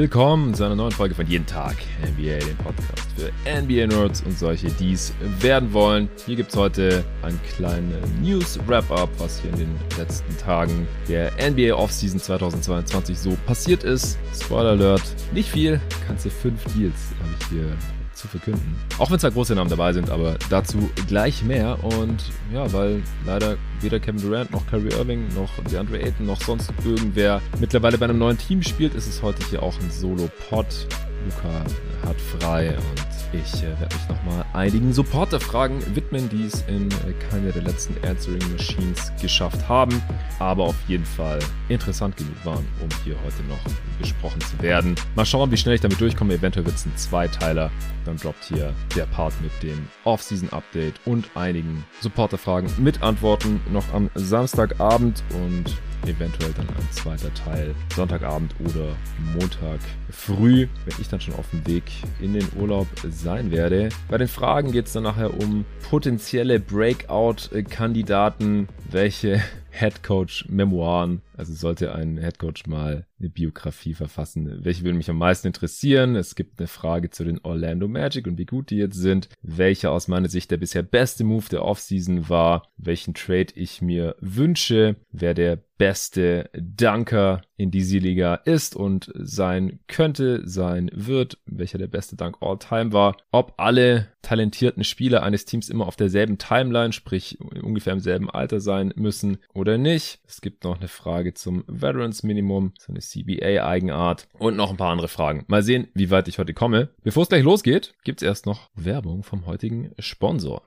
Willkommen zu einer neuen Folge von Jeden Tag NBA, dem Podcast für NBA-Nerds und solche, die es werden wollen. Hier gibt es heute einen kleinen News-Wrap-Up, was hier in den letzten Tagen der NBA Offseason 2022 so passiert ist. Spoiler Alert, nicht viel, ganze fünf Deals habe ich hier zu verkünden. Auch wenn zwar große Namen dabei sind, aber dazu gleich mehr. Und ja, weil leider weder Kevin Durant noch Kyrie Irving noch DeAndre Ayton noch sonst irgendwer mittlerweile bei einem neuen Team spielt, ist es heute hier auch ein Solo-Pod. Luca hat frei und ich äh, werde mich nochmal einigen Supporter-Fragen widmen, die es in äh, keiner der letzten Answering Machines geschafft haben, aber auf jeden Fall interessant genug waren, um hier heute noch besprochen zu werden. Mal schauen, wie schnell ich damit durchkomme. Eventuell wird es ein Zweiteiler. Dann droppt hier der Part mit dem Off-Season-Update und einigen Supporter-Fragen mit Antworten noch am Samstagabend und eventuell dann ein zweiter Teil Sonntagabend oder Montag früh, wenn ich dann schon auf dem Weg in den Urlaub sein werde. Bei den Fragen geht es dann nachher um potenzielle Breakout-Kandidaten, welche Headcoach-Memoiren. Also sollte ein Headcoach mal eine Biografie verfassen. Welche würde mich am meisten interessieren? Es gibt eine Frage zu den Orlando Magic und wie gut die jetzt sind. Welcher aus meiner Sicht der bisher beste Move der Offseason war. Welchen Trade ich mir wünsche. Wer der beste Dunker in diese Liga ist und sein könnte, sein wird, welcher der beste Dunk all time war, ob alle talentierten Spieler eines Teams immer auf derselben Timeline, sprich ungefähr im selben Alter sein müssen oder nicht. Es gibt noch eine Frage zum Veterans Minimum, so eine CBA Eigenart und noch ein paar andere Fragen. Mal sehen, wie weit ich heute komme. Bevor es gleich losgeht, gibt es erst noch Werbung vom heutigen Sponsor.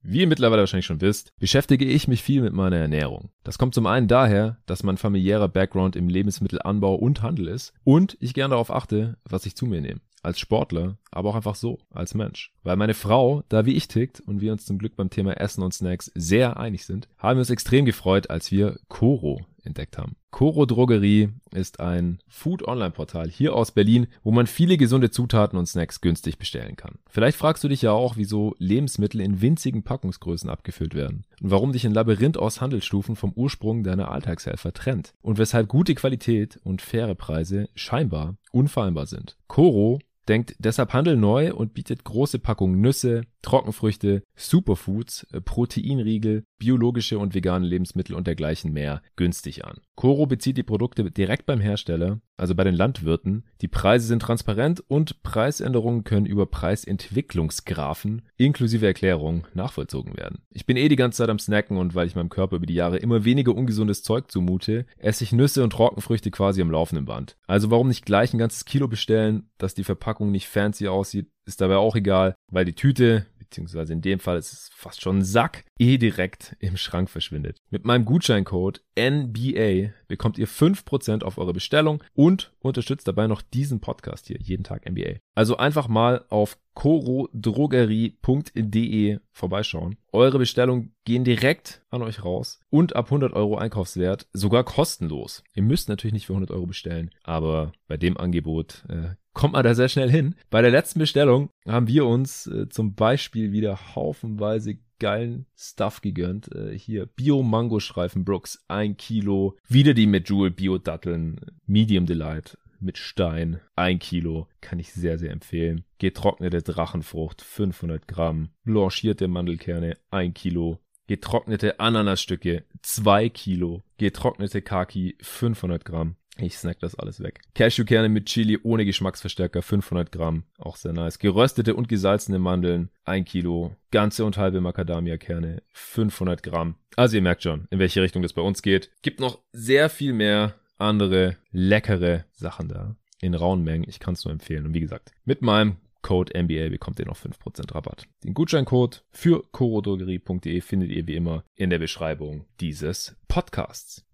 Wie ihr mittlerweile wahrscheinlich schon wisst, beschäftige ich mich viel mit meiner Ernährung. Das kommt zum einen daher, dass mein familiärer Background im Lebensmittelanbau und Handel ist und ich gern darauf achte, was ich zu mir nehme. Als Sportler, aber auch einfach so, als Mensch. Weil meine Frau da wie ich tickt und wir uns zum Glück beim Thema Essen und Snacks sehr einig sind, haben wir uns extrem gefreut, als wir Koro entdeckt haben. Coro Drogerie ist ein Food-Online-Portal hier aus Berlin, wo man viele gesunde Zutaten und Snacks günstig bestellen kann. Vielleicht fragst du dich ja auch, wieso Lebensmittel in winzigen Packungsgrößen abgefüllt werden und warum dich ein Labyrinth aus Handelsstufen vom Ursprung deiner Alltagshelfer trennt und weshalb gute Qualität und faire Preise scheinbar unvereinbar sind. Coro denkt deshalb Handel neu und bietet große Packungen Nüsse, Trockenfrüchte, Superfoods, äh, Proteinriegel, biologische und vegane Lebensmittel und dergleichen mehr günstig an. Coro bezieht die Produkte direkt beim Hersteller, also bei den Landwirten. Die Preise sind transparent und Preisänderungen können über Preisentwicklungsgrafen inklusive Erklärung nachvollzogen werden. Ich bin eh die ganze Zeit am Snacken und weil ich meinem Körper über die Jahre immer weniger ungesundes Zeug zumute, esse ich Nüsse und Trockenfrüchte quasi am laufenden Band. Also warum nicht gleich ein ganzes Kilo bestellen, dass die Verpackung nicht fancy aussieht, ist dabei auch egal, weil die Tüte, beziehungsweise in dem Fall ist es fast schon ein Sack, eh direkt im Schrank verschwindet. Mit meinem Gutscheincode NBA bekommt ihr 5% auf eure Bestellung und unterstützt dabei noch diesen Podcast hier, jeden Tag NBA. Also einfach mal auf corodrogerie.de vorbeischauen. Eure Bestellungen gehen direkt an euch raus und ab 100 Euro Einkaufswert sogar kostenlos. Ihr müsst natürlich nicht für 100 Euro bestellen, aber bei dem Angebot äh, kommt man da sehr schnell hin. Bei der letzten Bestellung haben wir uns äh, zum Beispiel wieder haufenweise geilen Stuff gegönnt. Äh, hier Bio-Mango-Streifen Brooks, ein Kilo. Wieder die Jewel Bio-Datteln, Medium Delight mit Stein, ein Kilo. Kann ich sehr, sehr empfehlen. Getrocknete Drachenfrucht, 500 Gramm. Blanchierte Mandelkerne, ein Kilo. Getrocknete Ananasstücke, zwei Kilo. Getrocknete Kaki, 500 Gramm. Ich snack das alles weg. Cashewkerne mit Chili ohne Geschmacksverstärker, 500 Gramm. Auch sehr nice. Geröstete und gesalzene Mandeln, 1 Kilo. Ganze und halbe Macadamia-Kerne, 500 Gramm. Also ihr merkt schon, in welche Richtung das bei uns geht. Gibt noch sehr viel mehr andere leckere Sachen da. In rauen Mengen. Ich kann es nur empfehlen. Und wie gesagt, mit meinem Code NBA bekommt ihr noch 5% Rabatt. Den Gutscheincode für corodrogerie.de findet ihr wie immer in der Beschreibung dieses Podcasts.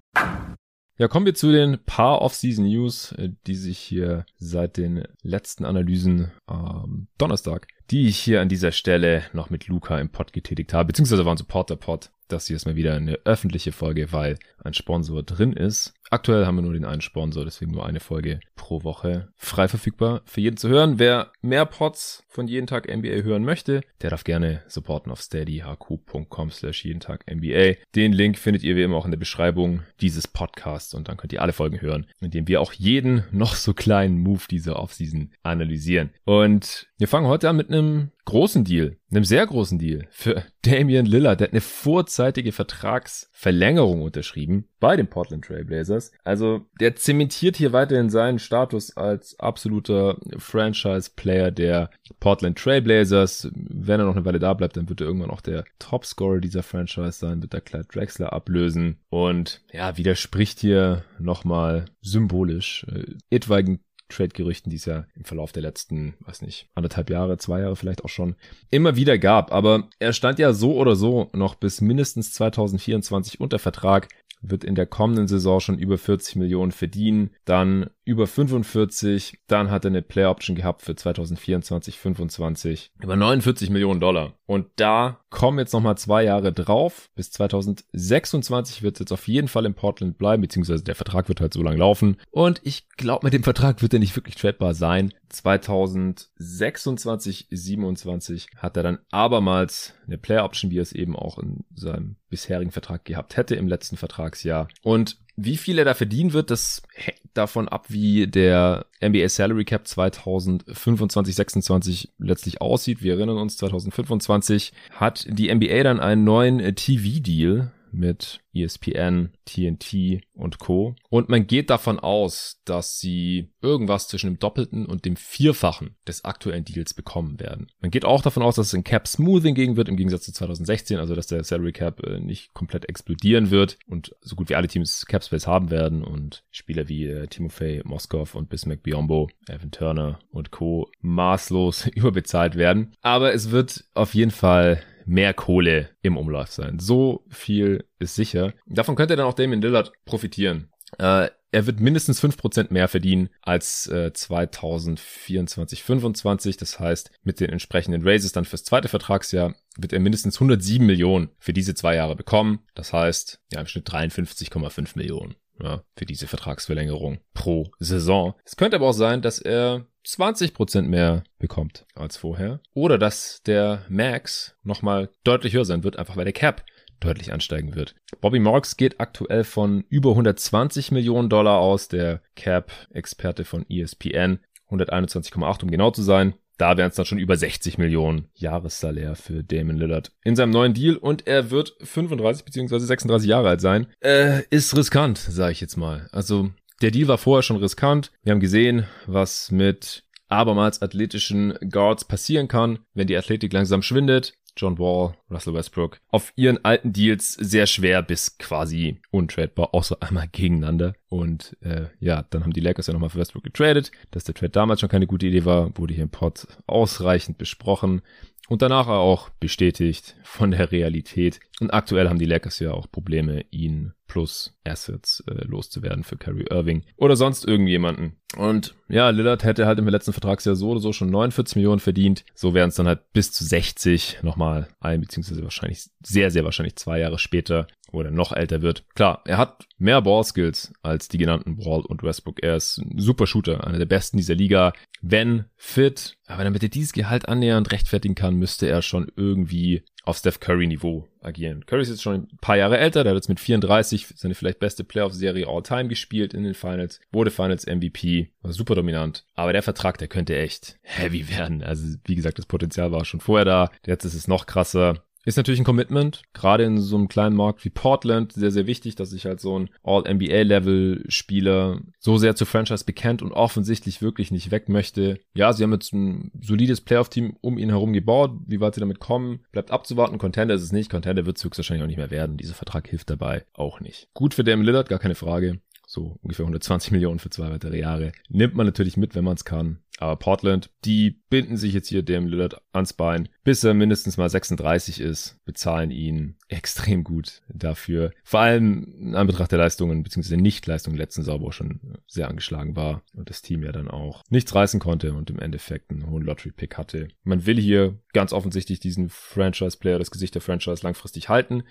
Ja, kommen wir zu den paar Off-Season News, äh, die sich hier seit den letzten Analysen am Donnerstag, die ich hier an dieser Stelle noch mit Luca im Pod getätigt habe, beziehungsweise war ein Supporter-Pod. Das hier ist mal wieder eine öffentliche Folge, weil ein Sponsor drin ist. Aktuell haben wir nur den einen Sponsor, deswegen nur eine Folge pro Woche frei verfügbar für jeden zu hören. Wer mehr Pods von jeden Tag NBA hören möchte, der darf gerne supporten auf steadyhq.com slash jeden Tag NBA. Den Link findet ihr wie immer auch in der Beschreibung dieses Podcasts und dann könnt ihr alle Folgen hören, indem wir auch jeden noch so kleinen Move dieser Offseason analysieren. Und wir fangen heute an mit einem großen Deal, einem sehr großen Deal für Damian Lillard. Der hat eine vorzeitige Vertragsverlängerung unterschrieben bei den Portland Trailblazers. Also der zementiert hier weiterhin seinen Status als absoluter Franchise-Player der Portland Trailblazers. Wenn er noch eine Weile da bleibt, dann wird er irgendwann auch der Topscorer dieser Franchise sein, wird er Clyde Drexler ablösen und ja, widerspricht hier nochmal symbolisch äh, etwaigen Trade-Gerüchten, die es ja im Verlauf der letzten, weiß nicht, anderthalb Jahre, zwei Jahre vielleicht auch schon immer wieder gab. Aber er stand ja so oder so noch bis mindestens 2024 unter Vertrag wird in der kommenden Saison schon über 40 Millionen verdienen, dann über 45, dann hat er eine Play Option gehabt für 2024, 25 über 49 Millionen Dollar. Und da kommen jetzt nochmal zwei Jahre drauf. Bis 2026 wird es jetzt auf jeden Fall in Portland bleiben, beziehungsweise der Vertrag wird halt so lang laufen. Und ich glaube, mit dem Vertrag wird er nicht wirklich tradebar sein. 2026, 27 hat er dann abermals eine Player Option, wie er es eben auch in seinem bisherigen Vertrag gehabt hätte im letzten Vertragsjahr. Und wie viel er da verdienen wird, das hängt davon ab, wie der NBA Salary Cap 2025, 26 letztlich aussieht. Wir erinnern uns, 2025 hat die NBA dann einen neuen TV-Deal mit ESPN, TNT und Co. Und man geht davon aus, dass sie irgendwas zwischen dem Doppelten und dem Vierfachen des aktuellen Deals bekommen werden. Man geht auch davon aus, dass es ein Cap Smoothing gegen wird, im Gegensatz zu 2016, also dass der Salary Cap äh, nicht komplett explodieren wird und so gut wie alle Teams Cap Space haben werden und Spieler wie äh, Timofey Moskov und Bismack Biombo, Evan Turner und Co. maßlos überbezahlt werden. Aber es wird auf jeden Fall mehr Kohle im Umlauf sein. So viel ist sicher. Davon könnte dann auch Damien Lillard profitieren. Äh, er wird mindestens 5% mehr verdienen als äh, 2024, 25. Das heißt, mit den entsprechenden Raises dann fürs zweite Vertragsjahr wird er mindestens 107 Millionen für diese zwei Jahre bekommen. Das heißt, ja, im Schnitt 53,5 Millionen ja, für diese Vertragsverlängerung pro Saison. Es könnte aber auch sein, dass er 20% mehr bekommt als vorher. Oder dass der Max nochmal deutlich höher sein wird, einfach weil der Cap deutlich ansteigen wird. Bobby Marks geht aktuell von über 120 Millionen Dollar aus, der Cap-Experte von ESPN. 121,8 um genau zu sein. Da wären es dann schon über 60 Millionen Jahressalär für Damon Lillard in seinem neuen Deal und er wird 35 bzw. 36 Jahre alt sein. Äh, ist riskant, sage ich jetzt mal. Also der Deal war vorher schon riskant. Wir haben gesehen, was mit abermals athletischen Guards passieren kann, wenn die Athletik langsam schwindet. John Wall, Russell Westbrook, auf ihren alten Deals sehr schwer bis quasi untradebar, außer einmal gegeneinander. Und äh, ja, dann haben die Lakers ja nochmal für Westbrook getradet. Dass der Trade damals schon keine gute Idee war, wurde hier im Pod ausreichend besprochen und danach auch bestätigt von der Realität. Und aktuell haben die Lakers ja auch Probleme, ihn plus Assets äh, loszuwerden für Kyrie Irving oder sonst irgendjemanden. Und ja, Lillard hätte halt im letzten Vertragsjahr so oder so schon 49 Millionen verdient. So wären es dann halt bis zu 60 nochmal ein, beziehungsweise wahrscheinlich sehr, sehr wahrscheinlich zwei Jahre später wo er noch älter wird. Klar, er hat mehr Ballskills als die genannten Wall und Westbrook. Er ist ein super Shooter, einer der besten dieser Liga. Wenn fit, aber damit er dieses Gehalt annähernd rechtfertigen kann, müsste er schon irgendwie auf Steph Curry Niveau agieren. Curry ist jetzt schon ein paar Jahre älter, der hat jetzt mit 34 seine vielleicht beste Playoff-Serie all time gespielt in den Finals, wurde Finals MVP, war super dominant. Aber der Vertrag, der könnte echt heavy werden. Also wie gesagt, das Potenzial war schon vorher da. Jetzt ist es noch krasser. Ist natürlich ein Commitment, gerade in so einem kleinen Markt wie Portland, sehr, sehr wichtig, dass sich halt so ein All-NBA-Level-Spieler so sehr zu Franchise bekennt und offensichtlich wirklich nicht weg möchte. Ja, sie haben jetzt ein solides Playoff-Team um ihn herum gebaut. Wie weit sie damit kommen, bleibt abzuwarten. Contender ist es nicht. Contender wird es höchstwahrscheinlich auch nicht mehr werden. Dieser Vertrag hilft dabei auch nicht. Gut für Damian Lillard, gar keine Frage so ungefähr 120 Millionen für zwei weitere Jahre. Nimmt man natürlich mit, wenn man es kann. Aber Portland, die binden sich jetzt hier dem Lillard ans Bein, bis er mindestens mal 36 ist, bezahlen ihn extrem gut dafür. Vor allem in Anbetracht der Leistungen, beziehungsweise Nichtleistungen letzten Sauber schon sehr angeschlagen war und das Team ja dann auch nichts reißen konnte und im Endeffekt einen hohen Lottery-Pick hatte. Man will hier ganz offensichtlich diesen Franchise-Player, das Gesicht der Franchise langfristig halten.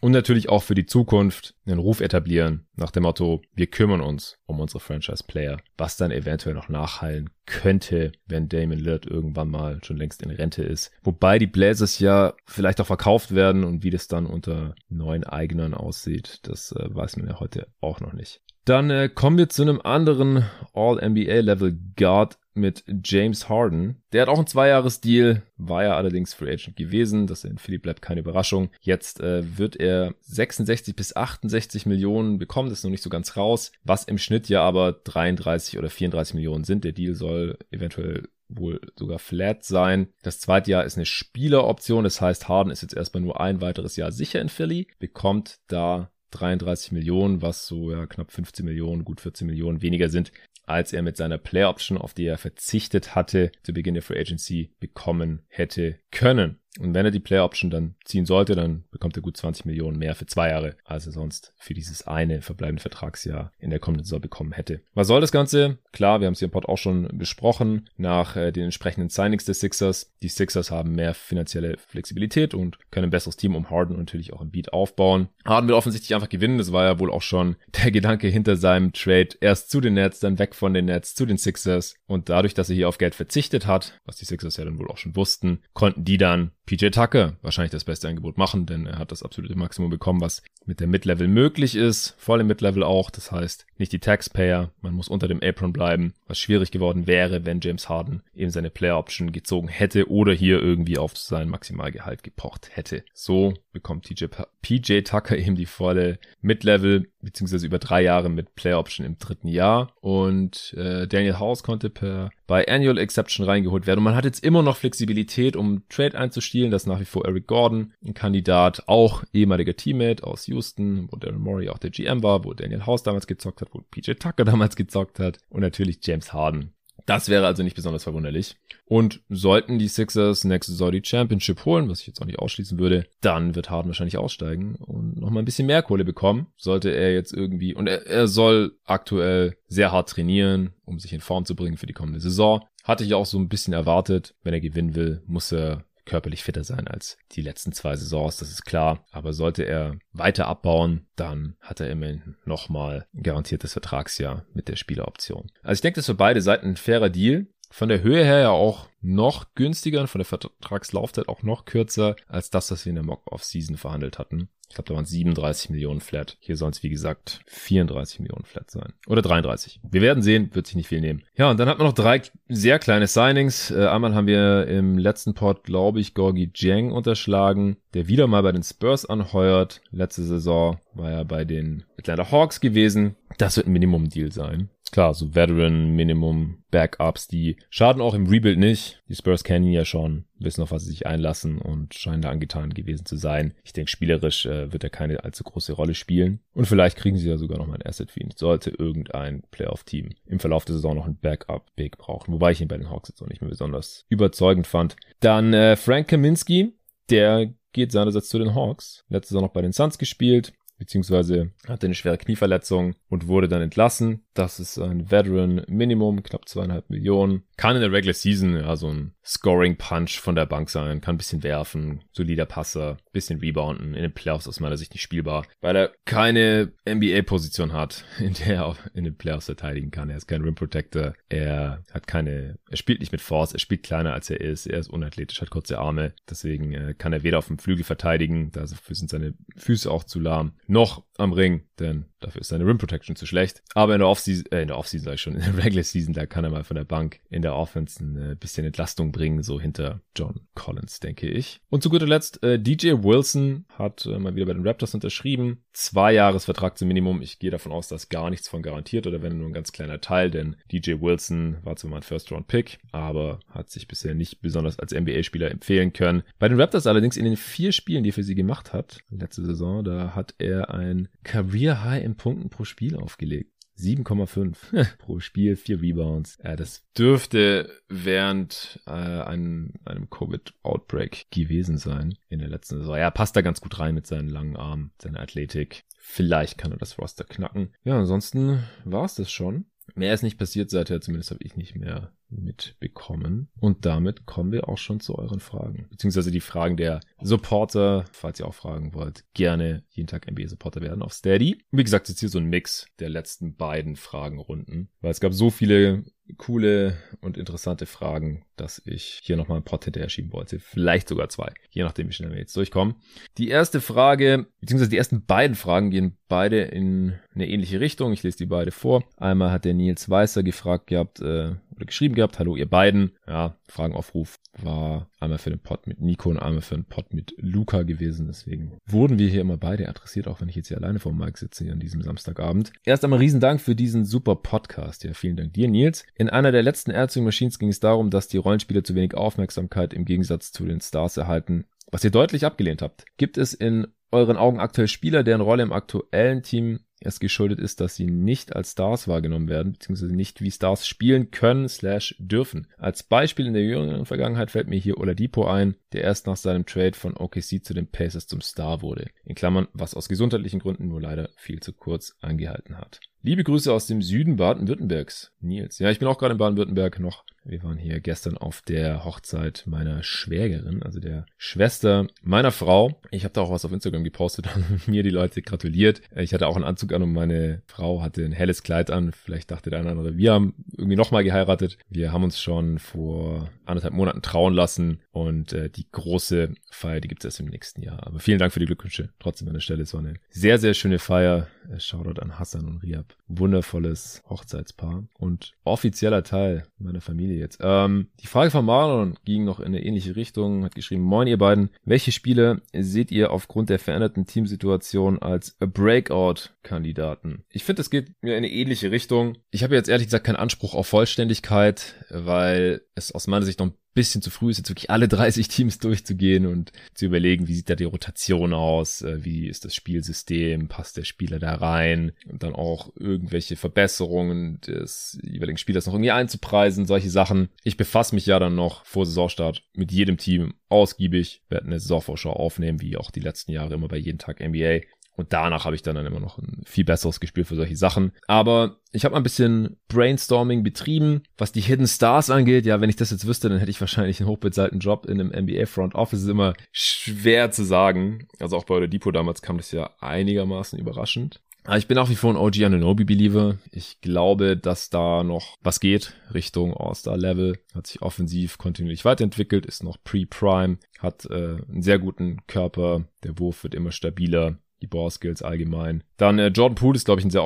Und natürlich auch für die Zukunft einen Ruf etablieren nach dem Motto, wir kümmern uns um unsere Franchise-Player, was dann eventuell noch nachhallen könnte, wenn Damon Lillard irgendwann mal schon längst in Rente ist. Wobei die Blazers ja vielleicht auch verkauft werden und wie das dann unter neuen Eignern aussieht, das äh, weiß man ja heute auch noch nicht. Dann äh, kommen wir zu einem anderen All-NBA-Level Guard mit James Harden. Der hat auch einen Zweijahres-Deal, war ja allerdings Free Agent gewesen. Dass er in Philly bleibt, keine Überraschung. Jetzt äh, wird er 66 bis 68 Millionen bekommen, das ist noch nicht so ganz raus. Was im Schnitt ja aber 33 oder 34 Millionen sind. Der Deal soll eventuell wohl sogar flat sein. Das zweite Jahr ist eine Spieleroption, das heißt, Harden ist jetzt erstmal nur ein weiteres Jahr sicher in Philly, bekommt da 33 Millionen, was so ja knapp 15 Millionen, gut 14 Millionen weniger sind, als er mit seiner Player Option, auf die er verzichtet hatte, zu Beginn der Free Agency bekommen hätte können. Und wenn er die Player Option dann ziehen sollte, dann bekommt er gut 20 Millionen mehr für zwei Jahre, als er sonst für dieses eine verbleibende Vertragsjahr in der kommenden Saison bekommen hätte. Was soll das Ganze? Klar, wir haben es hier im Pod auch schon besprochen, nach äh, den entsprechenden Signings des Sixers. Die Sixers haben mehr finanzielle Flexibilität und können ein besseres Team um Harden und natürlich auch im Beat aufbauen. Harden will offensichtlich einfach gewinnen. Das war ja wohl auch schon der Gedanke hinter seinem Trade. Erst zu den Nets, dann weg von den Nets zu den Sixers. Und dadurch, dass er hier auf Geld verzichtet hat, was die Sixers ja dann wohl auch schon wussten, konnten die dann PJ Tucker wahrscheinlich das beste Angebot machen, denn er hat das absolute Maximum bekommen, was mit der Mid-Level möglich ist, voll im Mid-Level auch. Das heißt, nicht die Taxpayer, man muss unter dem Apron bleiben, was schwierig geworden wäre, wenn James Harden eben seine Player Option gezogen hätte oder hier irgendwie auf sein Maximalgehalt gepocht hätte. So bekommt TJ, PJ Tucker eben die volle Mid-Level, beziehungsweise über drei Jahre mit Player Option im dritten Jahr. Und äh, Daniel House konnte per bei Annual Exception reingeholt werden. Und man hat jetzt immer noch Flexibilität, um Trade einzustielen. Das ist nach wie vor Eric Gordon, ein Kandidat, auch ehemaliger Teammate aus Houston, wo Daryl Morey auch der GM war, wo Daniel House damals gezockt hat, wo PJ Tucker damals gezockt hat und natürlich James Harden. Das wäre also nicht besonders verwunderlich. Und sollten die Sixers nächste Saison die Championship holen, was ich jetzt auch nicht ausschließen würde, dann wird Harden wahrscheinlich aussteigen und nochmal ein bisschen mehr Kohle bekommen. Sollte er jetzt irgendwie, und er, er soll aktuell sehr hart trainieren, um sich in Form zu bringen für die kommende Saison. Hatte ich auch so ein bisschen erwartet. Wenn er gewinnen will, muss er körperlich fitter sein als die letzten zwei Saisons, das ist klar. Aber sollte er weiter abbauen, dann hat er immerhin nochmal ein garantiertes Vertragsjahr mit der Spieleroption. Also ich denke, das ist für beide Seiten ein fairer Deal. Von der Höhe her ja auch noch günstiger und von der Vertragslaufzeit auch noch kürzer als das, was wir in der Mock-Off-Season verhandelt hatten. Ich glaube, da waren 37 Millionen Flat. Hier sollen es, wie gesagt, 34 Millionen Flat sein. Oder 33. Wir werden sehen, wird sich nicht viel nehmen. Ja, und dann hat man noch drei sehr kleine Signings. Äh, einmal haben wir im letzten Pod, glaube ich, Gorgi Jang unterschlagen, der wieder mal bei den Spurs anheuert. Letzte Saison war er bei den Atlanta Hawks gewesen. Das wird ein Minimum-Deal sein. Klar, so Veteran, Minimum, Backups, die schaden auch im Rebuild nicht. Die Spurs kennen ihn ja schon, wissen auf was sie sich einlassen und scheinen da angetan gewesen zu sein. Ich denke, spielerisch äh, wird er keine allzu große Rolle spielen. Und vielleicht kriegen sie ja sogar noch mal ein Asset für ihn. Sollte irgendein Playoff-Team im Verlauf der Saison noch ein Backup-Big brauchen. Wobei ich ihn bei den Hawks jetzt auch nicht mehr besonders überzeugend fand. Dann äh, Frank Kaminski, der geht seinerseits zu den Hawks. Letzte Saison noch bei den Suns gespielt beziehungsweise hatte eine schwere Knieverletzung und wurde dann entlassen. Das ist ein Veteran Minimum, knapp zweieinhalb Millionen. Kann in der Regular Season ja so ein Scoring Punch von der Bank sein, kann ein bisschen werfen, solider Passer, bisschen rebounden, in den Playoffs aus meiner Sicht nicht spielbar, weil er keine NBA-Position hat, in der er in den Playoffs verteidigen kann. Er ist kein Rim Protector, er hat keine, er spielt nicht mit Force, er spielt kleiner als er ist, er ist unathletisch, hat kurze Arme, deswegen äh, kann er weder auf dem Flügel verteidigen, dafür sind seine Füße auch zu lahm, noch am Ring, denn dafür ist seine Rim Protection zu schlecht. Aber in der Offseason, äh, in der Offseason sag ich schon, in der Regular Season, da kann er mal von der Bank in der Offense ein äh, bisschen Entlastung bringen, so hinter John Collins, denke ich. Und zu guter Letzt, äh, DJ Wilson hat äh, mal wieder bei den Raptors unterschrieben. Zwei Jahresvertrag zum Minimum. Ich gehe davon aus, dass gar nichts von garantiert oder wenn nur ein ganz kleiner Teil, denn DJ Wilson war zwar mal ein First-Round-Pick, aber hat sich bisher nicht besonders als NBA-Spieler empfehlen können. Bei den Raptors allerdings in den vier Spielen, die er für sie gemacht hat, letzte Saison, da hat er ein Career High in Punkten pro Spiel aufgelegt. 7,5 pro Spiel, vier Rebounds. Ja, das dürfte während äh, einem, einem Covid-Outbreak gewesen sein in der letzten Saison. Ja, passt da ganz gut rein mit seinen langen Armen, seiner Athletik. Vielleicht kann er das Roster knacken. Ja, ansonsten war es das schon. Mehr ist nicht passiert seither, zumindest habe ich nicht mehr mitbekommen. Und damit kommen wir auch schon zu euren Fragen. Beziehungsweise die Fragen der Supporter, falls ihr auch fragen wollt, gerne jeden Tag NBA-Supporter werden auf Steady. Wie gesagt, jetzt hier so ein Mix der letzten beiden Fragenrunden, weil es gab so viele coole und interessante Fragen, dass ich hier nochmal ein Pod hinterher schieben wollte. Vielleicht sogar zwei, je nachdem, wie schnell wir jetzt durchkommen. Die erste Frage, beziehungsweise die ersten beiden Fragen gehen beide in eine ähnliche Richtung. Ich lese die beide vor. Einmal hat der Nils Weißer gefragt gehabt, äh, oder geschrieben gehabt, hallo ihr beiden. Ja, Fragenaufruf war einmal für den Pod mit Nico und einmal für den Pod mit Luca gewesen. Deswegen wurden wir hier immer beide adressiert, auch wenn ich jetzt hier alleine vor Mic sitze hier an diesem Samstagabend. Erst einmal riesen Dank für diesen super Podcast. Ja, vielen Dank dir, Nils. In einer der letzten Erzählungen Machines ging es darum, dass die Rollenspieler zu wenig Aufmerksamkeit im Gegensatz zu den Stars erhalten, was ihr deutlich abgelehnt habt. Gibt es in euren Augen aktuell Spieler, deren Rolle im aktuellen Team es geschuldet ist, dass sie nicht als Stars wahrgenommen werden, beziehungsweise nicht wie Stars spielen können slash dürfen. Als Beispiel in der jüngeren Vergangenheit fällt mir hier Oladipo ein, der erst nach seinem Trade von OKC zu den Pacers zum Star wurde. In Klammern, was aus gesundheitlichen Gründen nur leider viel zu kurz angehalten hat. Liebe Grüße aus dem Süden Baden-Württembergs. Nils. Ja, ich bin auch gerade in Baden-Württemberg noch. Wir waren hier gestern auf der Hochzeit meiner Schwägerin, also der Schwester meiner Frau. Ich habe da auch was auf Instagram gepostet, haben mir die Leute gratuliert. Ich hatte auch einen Anzug an und meine Frau hatte ein helles Kleid an. Vielleicht dachte der eine oder andere, wir haben irgendwie nochmal geheiratet. Wir haben uns schon vor anderthalb Monaten trauen lassen und äh, die große Feier, die gibt es erst im nächsten Jahr. Aber vielen Dank für die Glückwünsche. Trotzdem an der Stelle, es war eine sehr, sehr schöne Feier. Äh, Shoutout an Hassan und Riab. Wundervolles Hochzeitspaar und offizieller Teil meiner Familie jetzt. Ähm, die Frage von Marlon ging noch in eine ähnliche Richtung, hat geschrieben, moin ihr beiden, welche Spiele seht ihr aufgrund der veränderten Teamsituation als Breakout-Kandidaten? Ich finde, es geht mir in eine ähnliche Richtung. Ich habe jetzt ehrlich gesagt keinen Anspruch auf Vollständigkeit, weil es aus meiner Sicht noch ein bisschen zu früh ist, jetzt wirklich alle 30 Teams durchzugehen und zu überlegen, wie sieht da die Rotation aus, äh, wie ist das Spielsystem, passt der Spieler da rein und dann auch irgendwelche Verbesserungen des jeweiligen Spielers noch irgendwie einzupreisen, solche Sachen. Ich befasse mich ja dann noch vor Saisonstart mit jedem Team ausgiebig, werde eine Saisonvorschau aufnehmen, wie auch die letzten Jahre immer bei jeden Tag NBA und danach habe ich dann, dann immer noch ein viel besseres Gespür für solche Sachen. Aber ich habe ein bisschen Brainstorming betrieben, was die Hidden Stars angeht. Ja, wenn ich das jetzt wüsste, dann hätte ich wahrscheinlich einen hochbezahlten Job in einem NBA Front Office. Ist immer schwer zu sagen. Also auch bei der Depot damals kam das ja einigermaßen überraschend. Aber ich bin auch wie vor ein OG Ananobi Believer. Ich glaube, dass da noch was geht Richtung All-Star-Level. Hat sich offensiv kontinuierlich weiterentwickelt, ist noch Pre-Prime, hat äh, einen sehr guten Körper. Der Wurf wird immer stabiler die Ballskills allgemein. Dann äh, Jordan Poole ist, glaube ich, ein sehr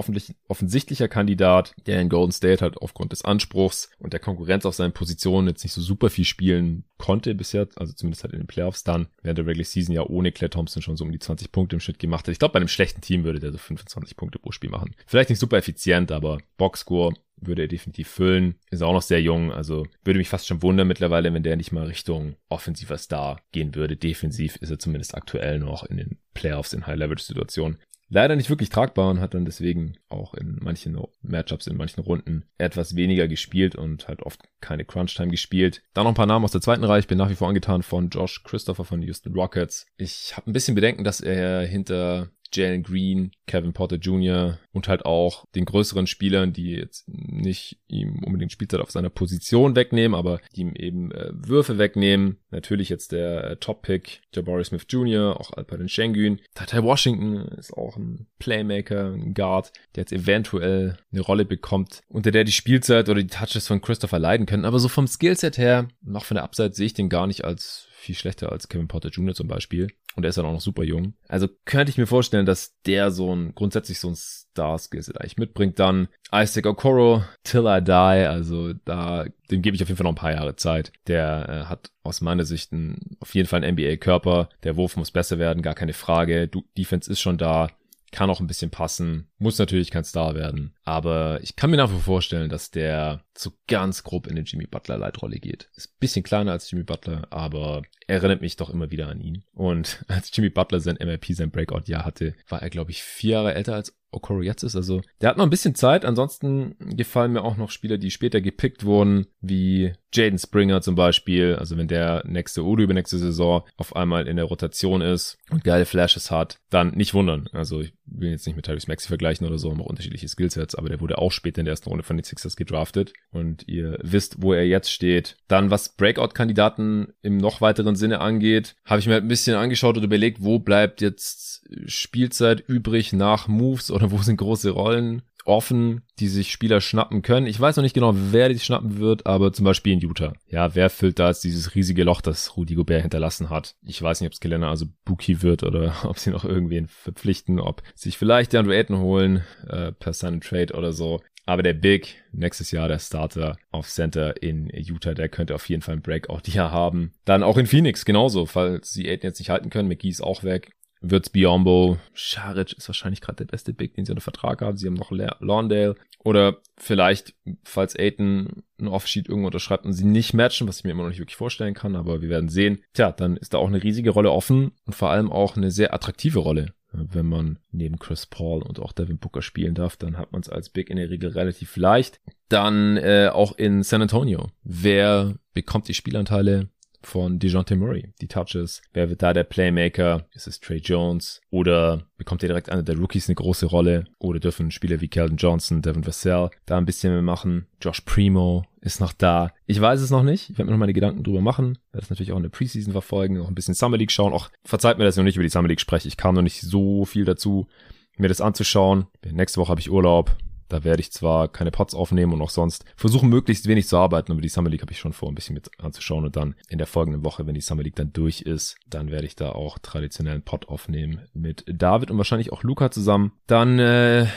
offensichtlicher Kandidat, der in Golden State halt aufgrund des Anspruchs und der Konkurrenz auf seinen Positionen jetzt nicht so super viel spielen konnte bisher, also zumindest halt in den Playoffs dann, während der Regular Season ja ohne Claire Thompson schon so um die 20 Punkte im Schnitt gemacht hat. Ich glaube, bei einem schlechten Team würde der so 25 Punkte pro Spiel machen. Vielleicht nicht super effizient, aber Boxscore würde er definitiv füllen. Ist auch noch sehr jung, also würde mich fast schon wundern mittlerweile, wenn der nicht mal Richtung offensiver Star gehen würde. Defensiv ist er zumindest aktuell noch in den Playoffs in High-Leverage-Situationen. Leider nicht wirklich tragbar und hat dann deswegen auch in manchen Matchups, in manchen Runden etwas weniger gespielt und halt oft keine Crunch-Time gespielt. Dann noch ein paar Namen aus der zweiten Reihe. Ich bin nach wie vor angetan von Josh Christopher von Houston Rockets. Ich habe ein bisschen Bedenken, dass er hinter Jalen Green, Kevin Porter Jr. und halt auch den größeren Spielern, die jetzt nicht ihm unbedingt Spielzeit auf seiner Position wegnehmen, aber die ihm eben äh, Würfe wegnehmen. Natürlich jetzt der äh, Top-Pick Jabari Smith Jr., auch Alperen Schengen. Tata Washington ist auch ein Playmaker, ein Guard, der jetzt eventuell eine Rolle bekommt, unter der die Spielzeit oder die Touches von Christopher leiden können. Aber so vom Skillset her, noch von der Upside sehe ich den gar nicht als viel schlechter als Kevin Porter Jr. zum Beispiel. Und er ist dann auch noch super jung. Also könnte ich mir vorstellen, dass der so ein, grundsätzlich so ein Star-Skillset eigentlich mitbringt. Dann Isaac Okoro, Till I Die. Also da, dem gebe ich auf jeden Fall noch ein paar Jahre Zeit. Der äh, hat aus meiner Sicht ein, auf jeden Fall einen NBA-Körper. Der Wurf muss besser werden, gar keine Frage. Du, Defense ist schon da kann auch ein bisschen passen, muss natürlich kein Star werden, aber ich kann mir nach wie vor vorstellen, dass der so ganz grob in den Jimmy Butler Leitrolle geht. Ist bisschen kleiner als Jimmy Butler, aber erinnert mich doch immer wieder an ihn. Und als Jimmy Butler sein MLP, sein Breakout-Jahr hatte, war er, glaube ich, vier Jahre älter als Okoro jetzt ist. Also der hat noch ein bisschen Zeit. Ansonsten gefallen mir auch noch Spieler, die später gepickt wurden, wie Jaden Springer zum Beispiel. Also wenn der nächste oder übernächste Saison auf einmal in der Rotation ist und geile Flashes hat, dann nicht wundern. Also ich will jetzt nicht mit Tyrese Maxi vergleichen oder so, haben auch unterschiedliche Skillsets, aber der wurde auch später in der ersten Runde von den Sixers gedraftet und ihr wisst, wo er jetzt steht. Dann, was Breakout-Kandidaten im noch weiteren Sinne angeht, habe ich mir halt ein bisschen angeschaut und überlegt, wo bleibt jetzt Spielzeit übrig nach Moves oder wo sind große Rollen offen, die sich Spieler schnappen können. Ich weiß noch nicht genau, wer die schnappen wird, aber zum Beispiel in Utah. Ja, wer füllt da jetzt dieses riesige Loch, das Rudy Gobert hinterlassen hat? Ich weiß nicht, ob es Gelände also Buki wird oder ob sie noch irgendwen verpflichten, ob sich vielleicht der Andrew Ayton holen äh, per Sign Trade oder so. Aber der Big, nächstes Jahr der Starter auf Center in Utah, der könnte auf jeden Fall ein Breakout hier haben. Dann auch in Phoenix genauso, falls sie Aiden jetzt nicht halten können. McGee ist auch weg wird's Biombo. Scharic ist wahrscheinlich gerade der beste Big, den sie unter Vertrag haben. Sie haben noch Lawndale. Oder vielleicht, falls Aiton ein Offsheet irgendwo unterschreibt und sie nicht matchen, was ich mir immer noch nicht wirklich vorstellen kann, aber wir werden sehen. Tja, dann ist da auch eine riesige Rolle offen und vor allem auch eine sehr attraktive Rolle. Wenn man neben Chris Paul und auch Devin Booker spielen darf, dann hat man es als Big in der Regel relativ leicht. Dann äh, auch in San Antonio. Wer bekommt die Spielanteile? Von DeJounte Murray, die Touches. Wer wird da der Playmaker? Ist es Trey Jones? Oder bekommt er direkt einer der Rookies eine große Rolle? Oder dürfen Spieler wie Keldon Johnson, Devin Vassell da ein bisschen mehr machen? Josh Primo ist noch da. Ich weiß es noch nicht. Ich werde mir noch meine Gedanken drüber machen. Werde das natürlich auch in der Preseason verfolgen, noch ein bisschen Summer League schauen. Auch verzeiht mir, dass ich noch nicht über die Summer League spreche. Ich kam noch nicht so viel dazu, mir das anzuschauen. Nächste Woche habe ich Urlaub. Da werde ich zwar keine Pots aufnehmen und auch sonst versuchen, möglichst wenig zu arbeiten, aber die Summer League habe ich schon vor, ein bisschen mit anzuschauen und dann in der folgenden Woche, wenn die Summer League dann durch ist, dann werde ich da auch traditionellen Pot aufnehmen mit David und wahrscheinlich auch Luca zusammen. Dann äh,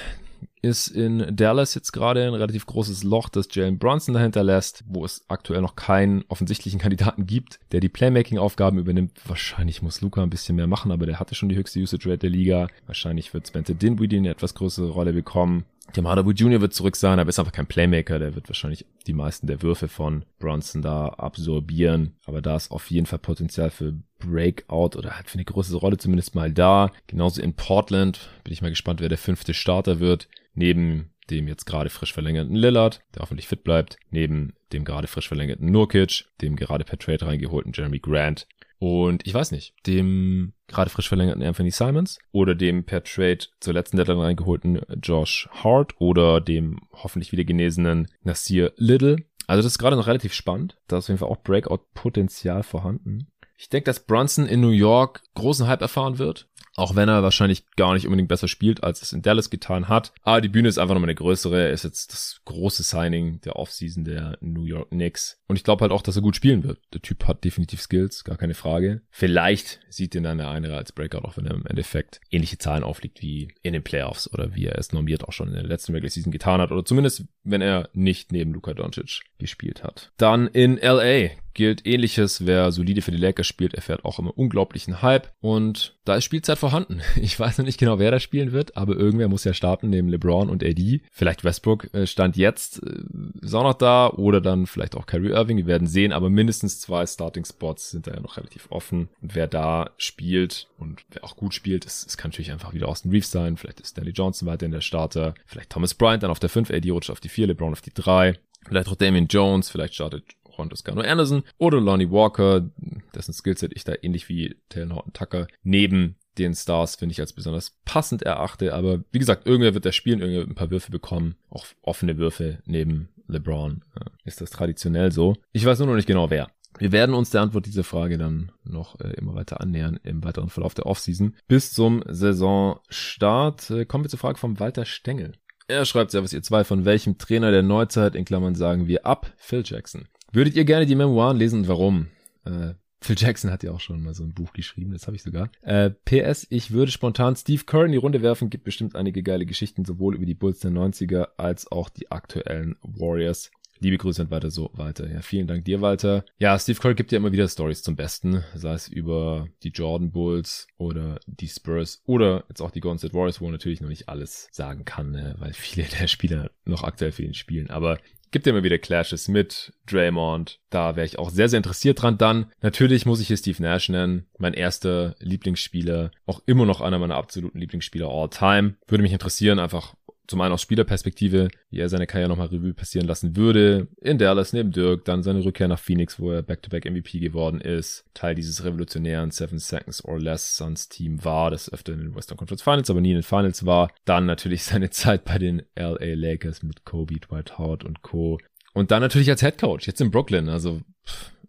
ist in Dallas jetzt gerade ein relativ großes Loch, das Jalen Brunson dahinter lässt, wo es aktuell noch keinen offensichtlichen Kandidaten gibt, der die Playmaking-Aufgaben übernimmt. Wahrscheinlich muss Luca ein bisschen mehr machen, aber der hatte schon die höchste Usage Rate der Liga. Wahrscheinlich wird Spencer Dinwiddie eine etwas größere Rolle bekommen. Hardaway Jr. wird zurück sein, aber ist einfach kein Playmaker. Der wird wahrscheinlich die meisten der Würfe von Bronson da absorbieren. Aber da ist auf jeden Fall Potenzial für Breakout oder halt für eine große Rolle zumindest mal da. Genauso in Portland bin ich mal gespannt, wer der fünfte Starter wird. Neben dem jetzt gerade frisch verlängerten Lillard, der hoffentlich fit bleibt, neben dem gerade frisch verlängerten Nurkic, dem gerade per Trade reingeholten Jeremy Grant und ich weiß nicht, dem gerade frisch verlängerten Anthony Simons oder dem per Trade zur letzten Deadline reingeholten Josh Hart oder dem hoffentlich wieder genesenen Nasir Little. Also das ist gerade noch relativ spannend. Da ist auf jeden Fall auch Breakout-Potenzial vorhanden. Ich denke, dass Brunson in New York großen Hype erfahren wird. Auch wenn er wahrscheinlich gar nicht unbedingt besser spielt, als es in Dallas getan hat. Aber die Bühne ist einfach nochmal eine größere. Er ist jetzt das große Signing der Offseason der New York Knicks. Und ich glaube halt auch, dass er gut spielen wird. Der Typ hat definitiv Skills, gar keine Frage. Vielleicht sieht ihn dann der eine als Breakout, auch wenn er im Endeffekt ähnliche Zahlen aufliegt wie in den Playoffs oder wie er es normiert auch schon in der letzten Regular Season getan hat. Oder zumindest, wenn er nicht neben Luka Doncic gespielt hat. Dann in LA gilt ähnliches. Wer solide für die Lakers spielt, erfährt auch immer unglaublichen Hype. Und da ist Spielzeit vorhanden. Ich weiß noch nicht genau, wer da spielen wird, aber irgendwer muss ja starten, neben LeBron und AD. Vielleicht Westbrook äh, stand jetzt, äh, ist auch noch da, oder dann vielleicht auch Kyrie Irving. Wir werden sehen, aber mindestens zwei Starting-Spots sind da ja noch relativ offen. Und wer da spielt und wer auch gut spielt, es, es kann natürlich einfach wieder Austin Reeves sein. Vielleicht ist Stanley Johnson weiter in der Starter. Vielleicht Thomas Bryant dann auf der 5, AD rutscht auf die 4, LeBron auf die 3. Vielleicht auch Damian Jones, vielleicht startet Juan Toscano Anderson oder Lonnie Walker, dessen Skillset ich da ähnlich wie Taylor Horton Tucker neben den Stars finde ich als besonders passend erachte. Aber wie gesagt, irgendwer wird da spielen, irgendwer wird ein paar Würfe bekommen. Auch offene Würfe neben LeBron. Ja, ist das traditionell so? Ich weiß nur noch nicht genau wer. Wir werden uns der Antwort dieser Frage dann noch äh, immer weiter annähern im weiteren Verlauf der Offseason. Bis zum Saisonstart äh, kommen wir zur Frage von Walter Stengel. Er schreibt Servus ihr zwei, von welchem Trainer der Neuzeit, in Klammern sagen wir ab, Phil Jackson. Würdet ihr gerne die Memoiren lesen und warum? Äh, Phil Jackson hat ja auch schon mal so ein Buch geschrieben, das habe ich sogar. Äh, PS, ich würde spontan Steve Kerr in die Runde werfen, gibt bestimmt einige geile Geschichten, sowohl über die Bulls der 90er als auch die aktuellen Warriors. Liebe Grüße und weiter so weiter. Ja, vielen Dank dir, Walter. Ja, Steve Kerr gibt ja immer wieder Stories zum Besten, sei es über die Jordan Bulls oder die Spurs oder jetzt auch die Golden State Warriors, wo er natürlich noch nicht alles sagen kann, ne, weil viele der Spieler noch aktuell für ihn spielen. Aber gibt ja immer wieder Clashes mit Draymond. Da wäre ich auch sehr, sehr interessiert dran. Dann natürlich muss ich hier Steve Nash nennen. Mein erster Lieblingsspieler. Auch immer noch einer meiner absoluten Lieblingsspieler all time. Würde mich interessieren, einfach zum einen aus Spielerperspektive, wie er seine Karriere nochmal Revue passieren lassen würde. In Dallas neben Dirk, dann seine Rückkehr nach Phoenix, wo er Back-to-Back MVP geworden ist. Teil dieses revolutionären Seven Seconds or Less Suns Team war, das öfter in den Western Conference Finals, aber nie in den Finals war. Dann natürlich seine Zeit bei den LA Lakers mit Kobe, Dwight Howard und Co. Und dann natürlich als Head Coach, jetzt in Brooklyn. Also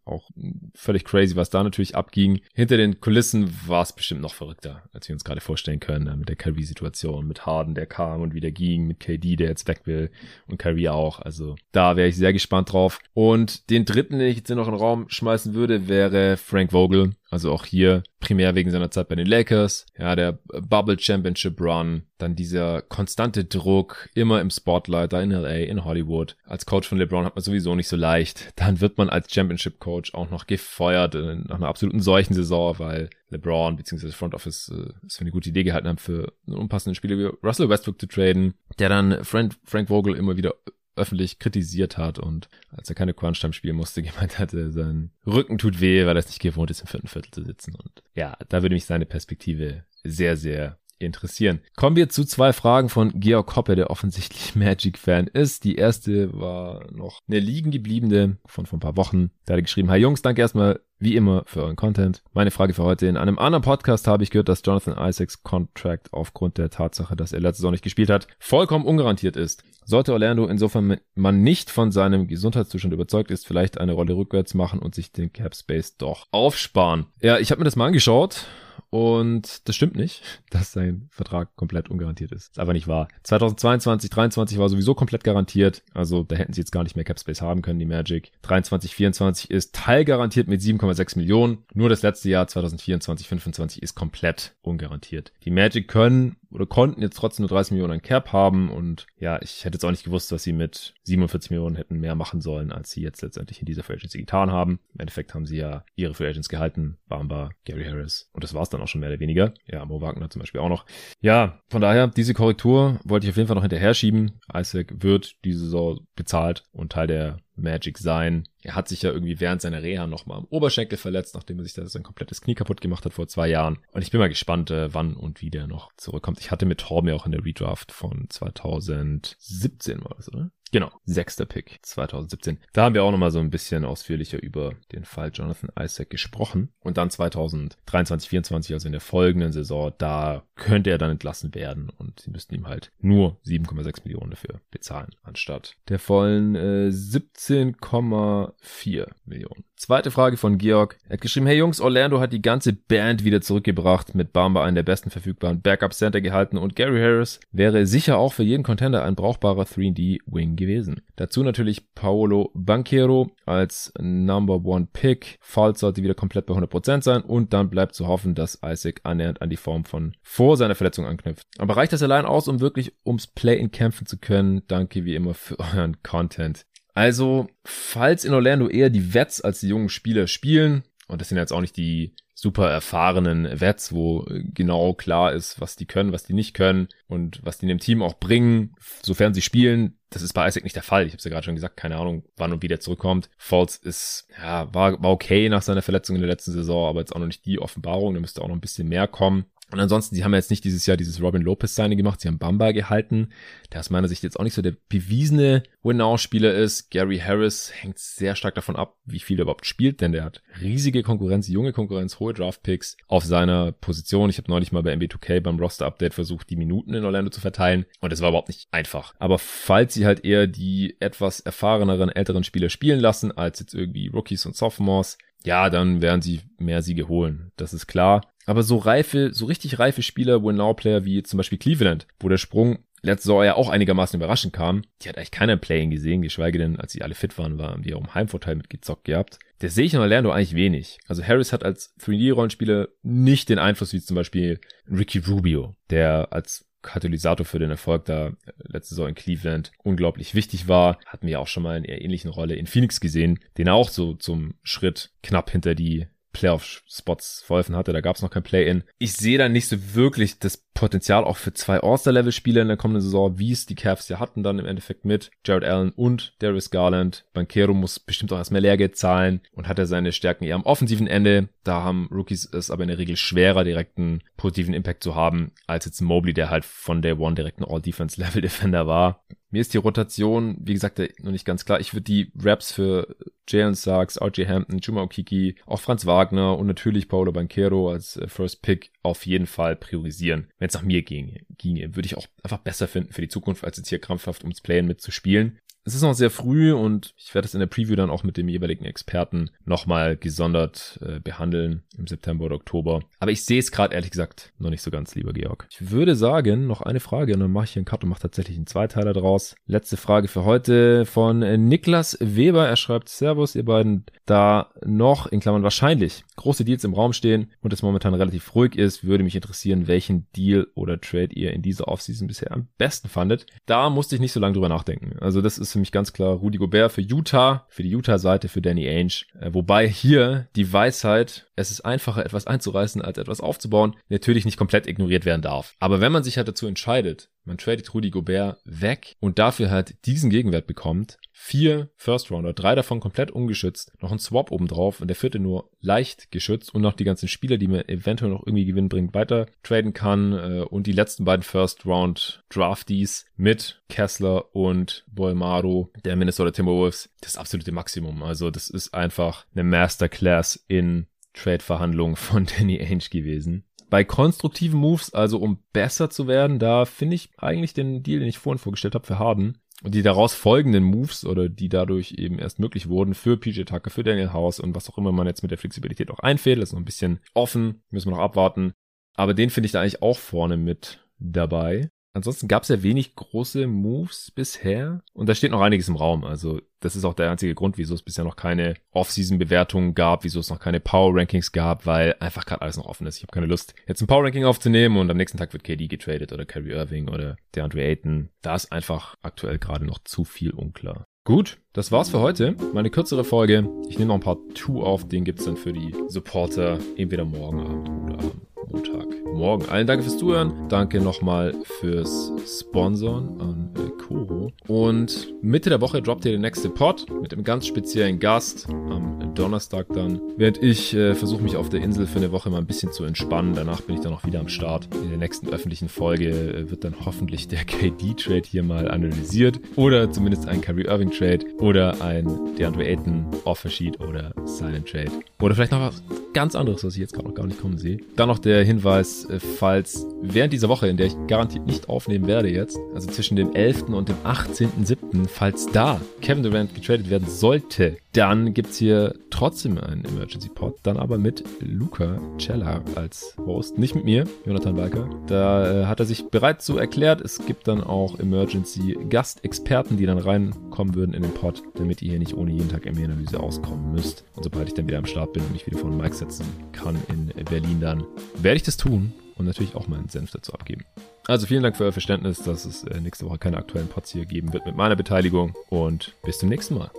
auch völlig crazy, was da natürlich abging. Hinter den Kulissen war es bestimmt noch verrückter, als wir uns gerade vorstellen können, ne, mit der Kyrie-Situation, mit Harden, der kam und wieder ging, mit KD, der jetzt weg will und Kyrie auch. Also da wäre ich sehr gespannt drauf. Und den dritten, den ich jetzt hier noch in den Raum schmeißen würde, wäre Frank Vogel. Also auch hier primär wegen seiner Zeit bei den Lakers. Ja, der Bubble Championship Run. Dann dieser konstante Druck, immer im Spotlight, da in LA, in Hollywood. Als Coach von LeBron hat man sowieso nicht so leicht. Dann wird man als Championship Coach auch noch gefeuert nach einer absoluten Seuchensaison, weil LeBron bzw. Front Office äh, es für eine gute Idee gehalten haben, für einen unpassenden Spieler wie Russell Westbrook zu traden, der dann Frank, Frank Vogel immer wieder öffentlich kritisiert hat und als er keine Crunch-Time spielen musste, gemeint hatte, sein Rücken tut weh, weil er es nicht gewohnt ist, im vierten Viertel zu sitzen. Und ja, da würde mich seine Perspektive sehr, sehr interessieren. Kommen wir zu zwei Fragen von Georg Hoppe, der offensichtlich Magic-Fan ist. Die erste war noch eine liegen gebliebene von vor ein paar Wochen. Da hat er geschrieben, Hi Jungs, danke erstmal wie immer für euren Content. Meine Frage für heute. In einem anderen Podcast habe ich gehört, dass Jonathan Isaacs Contract aufgrund der Tatsache, dass er letzte Saison nicht gespielt hat, vollkommen ungarantiert ist. Sollte Orlando insofern man nicht von seinem Gesundheitszustand überzeugt ist, vielleicht eine Rolle rückwärts machen und sich den Cap Space doch aufsparen. Ja, ich habe mir das mal angeschaut und das stimmt nicht, dass sein Vertrag komplett ungarantiert ist. Ist einfach nicht wahr. 2022, 23 war sowieso komplett garantiert. Also da hätten sie jetzt gar nicht mehr Cap Space haben können, die Magic. 23, 24 ist teilgarantiert mit 7,6 Millionen. Nur das letzte Jahr 2024, 25 ist komplett ungarantiert. Die Magic können oder konnten jetzt trotzdem nur 30 Millionen an Cap haben und ja, ich hätte jetzt auch nicht gewusst, dass sie mit 47 Millionen hätten mehr machen sollen, als sie jetzt letztendlich in dieser Free Agency getan haben. Im Endeffekt haben sie ja ihre Free Agents gehalten, Bamba, Gary Harris und das war's dann auch schon mehr oder weniger. Ja, Mo Wagner zum Beispiel auch noch. Ja, von daher, diese Korrektur wollte ich auf jeden Fall noch hinterher schieben. Isaac wird diese Saison bezahlt und Teil der Magic sein. Er hat sich ja irgendwie während seiner Reha nochmal am Oberschenkel verletzt, nachdem er sich da sein komplettes Knie kaputt gemacht hat vor zwei Jahren. Und ich bin mal gespannt, äh, wann und wie der noch zurückkommt. Ich hatte mit Torben ja auch in der Redraft von 2017 war das, oder? Genau, sechster Pick 2017. Da haben wir auch nochmal so ein bisschen ausführlicher über den Fall Jonathan Isaac gesprochen. Und dann 2023, 24, also in der folgenden Saison, da könnte er dann entlassen werden und sie müssten ihm halt nur 7,6 Millionen dafür bezahlen, anstatt der vollen äh, 17,4 Millionen. Zweite Frage von Georg. Er hat geschrieben, hey Jungs, Orlando hat die ganze Band wieder zurückgebracht, mit Bamba einen der besten verfügbaren Backup-Center gehalten und Gary Harris wäre sicher auch für jeden Contender ein brauchbarer 3D-Wing gewesen. Dazu natürlich Paolo Banquero als Number One Pick. Falls sollte wieder komplett bei 100% sein und dann bleibt zu hoffen, dass Isaac annähernd an die Form von vor seiner Verletzung anknüpft. Aber reicht das allein aus, um wirklich ums Play-in kämpfen zu können? Danke wie immer für euren Content. Also, falls in Orlando eher die Vets als die jungen Spieler spielen, und das sind jetzt auch nicht die super erfahrenen Vets, wo genau klar ist, was die können, was die nicht können und was die in dem Team auch bringen, sofern sie spielen. Das ist bei Isaac nicht der Fall. Ich habe es ja gerade schon gesagt, keine Ahnung, wann und wie der zurückkommt. Falls ist, ja, war, war okay nach seiner Verletzung in der letzten Saison, aber jetzt auch noch nicht die Offenbarung. Da müsste auch noch ein bisschen mehr kommen. Und ansonsten, sie haben jetzt nicht dieses Jahr dieses Robin Lopez-Signing gemacht, sie haben Bamba gehalten, der aus meiner Sicht jetzt auch nicht so der bewiesene Winnow-Spieler ist. Gary Harris hängt sehr stark davon ab, wie viel er überhaupt spielt, denn der hat riesige Konkurrenz, junge Konkurrenz, hohe Draft-Picks auf seiner Position. Ich habe neulich mal bei MB2K beim Roster-Update versucht, die Minuten in Orlando zu verteilen und das war überhaupt nicht einfach. Aber falls sie halt eher die etwas erfahreneren, älteren Spieler spielen lassen, als jetzt irgendwie Rookies und Sophomores, ja, dann werden sie mehr Siege holen. Das ist klar. Aber so reife, so richtig reife Spieler, Win-Now-Player wie zum Beispiel Cleveland, wo der Sprung letzte Saison ja auch einigermaßen überraschend kam, die hat eigentlich keiner Playing gesehen, geschweige denn, als sie alle fit waren, waren die auch im Heimvorteil mitgezockt gehabt. Der sehe ich in Orlando eigentlich wenig. Also Harris hat als 3D-Rollenspieler nicht den Einfluss wie zum Beispiel Ricky Rubio, der als Katalysator für den Erfolg da letzte Saison in Cleveland unglaublich wichtig war. Hatten wir auch schon mal in eher ähnlichen Rolle in Phoenix gesehen, den er auch so zum Schritt knapp hinter die Playoff-Spots verholfen hatte. Da gab es noch kein Play-In. Ich sehe da nicht so wirklich das Potenzial auch für zwei All-Star-Level-Spieler in der kommenden Saison, wie es die Cavs ja hatten dann im Endeffekt mit Jared Allen und Darius Garland. Banquero muss bestimmt auch erstmal Lehrgeld zahlen und hat er seine Stärken eher am offensiven Ende. Da haben Rookies es aber in der Regel schwerer, direkten positiven Impact zu haben, als jetzt Mobley, der halt von Day One direkt ein All-Defense-Level-Defender war. Mir ist die Rotation, wie gesagt, noch nicht ganz klar. Ich würde die Raps für Jalen Sachs, RJ Hampton, Juma Okiki, auch Franz Wagner und natürlich Paolo Banquero als äh, First Pick auf jeden Fall priorisieren. Wenn es nach mir ginge, ginge, würde ich auch einfach besser finden für die Zukunft, als jetzt hier krampfhaft ums Playen mitzuspielen. Es ist noch sehr früh und ich werde es in der Preview dann auch mit dem jeweiligen Experten nochmal gesondert äh, behandeln im September oder Oktober. Aber ich sehe es gerade ehrlich gesagt noch nicht so ganz, lieber Georg. Ich würde sagen, noch eine Frage und dann mache ich hier einen Cut und mache tatsächlich einen Zweiteiler draus. Letzte Frage für heute von Niklas Weber. Er schreibt Servus, ihr beiden. Da noch, in Klammern wahrscheinlich, große Deals im Raum stehen und es momentan relativ ruhig ist, würde mich interessieren, welchen Deal oder Trade ihr in dieser Offseason bisher am besten fandet. Da musste ich nicht so lange drüber nachdenken. Also das ist für mich ganz klar Rudy Gobert für Utah, für die Utah-Seite für Danny Ainge. Äh, wobei hier die Weisheit, es ist einfacher, etwas einzureißen, als etwas aufzubauen, natürlich nicht komplett ignoriert werden darf. Aber wenn man sich halt dazu entscheidet, man tradet Rudy Gobert weg und dafür halt diesen Gegenwert bekommt. Vier First Rounder, drei davon komplett ungeschützt, noch ein Swap obendrauf und der vierte nur leicht geschützt und noch die ganzen Spieler, die man eventuell noch irgendwie gewinnbringend weiter traden kann äh, und die letzten beiden First Round Draftees mit Kessler und Bolmaro der Minnesota Timberwolves. Das absolute Maximum. Also das ist einfach eine Masterclass in Trade-Verhandlungen von Danny Ainge gewesen. Bei konstruktiven Moves, also um besser zu werden, da finde ich eigentlich den Deal, den ich vorhin vorgestellt habe, für Harden. Und die daraus folgenden Moves oder die dadurch eben erst möglich wurden für PJ Tucker, für Daniel House und was auch immer man jetzt mit der Flexibilität auch einfädelt, ist noch ein bisschen offen, müssen wir noch abwarten. Aber den finde ich da eigentlich auch vorne mit dabei. Ansonsten gab es ja wenig große Moves bisher und da steht noch einiges im Raum. Also das ist auch der einzige Grund, wieso es bisher noch keine Off-Season-Bewertungen gab, wieso es noch keine Power-Rankings gab, weil einfach gerade alles noch offen ist. Ich habe keine Lust, jetzt ein Power-Ranking aufzunehmen und am nächsten Tag wird KD getradet oder Kyrie Irving oder DeAndre Ayton. Da ist einfach aktuell gerade noch zu viel unklar. Gut, das war's für heute. Meine kürzere Folge. Ich nehme noch ein paar Two auf, den gibt's dann für die Supporter entweder morgen Abend oder am Montag. Morgen. Allen danke fürs Zuhören. Danke nochmal fürs Sponsoren an Koro. Und Mitte der Woche droppt ihr den nächste Pod mit einem ganz speziellen Gast am Donnerstag dann. Während ich äh, versuche mich auf der Insel für eine Woche mal ein bisschen zu entspannen. Danach bin ich dann auch wieder am Start. In der nächsten öffentlichen Folge äh, wird dann hoffentlich der KD-Trade hier mal analysiert. Oder zumindest ein Kyrie Irving-Trade. Oder ein DeAndre Ayton Offersheet oder Silent Trade. Oder vielleicht noch was ganz anderes, was ich jetzt gerade noch gar nicht kommen sehe. Dann noch der Hinweis, äh, falls während dieser Woche, in der ich garantiert nicht aufnehmen werde jetzt, also zwischen dem 11. und dem 18.07., falls da Kevin Durant getradet werden sollte, dann gibt's hier trotzdem einen Emergency Pod, dann aber mit Luca Cella als Host, nicht mit mir, Jonathan Walker. Da äh, hat er sich bereits so erklärt, es gibt dann auch Emergency Gastexperten, die dann reinkommen würden in den Pod, damit ihr hier nicht ohne jeden Tag ME-Analyse auskommen müsst. Und sobald ich dann wieder am Start bin und mich wieder vor den Mic setzen kann in Berlin, dann werde ich das tun und natürlich auch meinen Senf dazu abgeben. Also vielen Dank für euer Verständnis, dass es äh, nächste Woche keine aktuellen Pods hier geben wird mit meiner Beteiligung und bis zum nächsten Mal.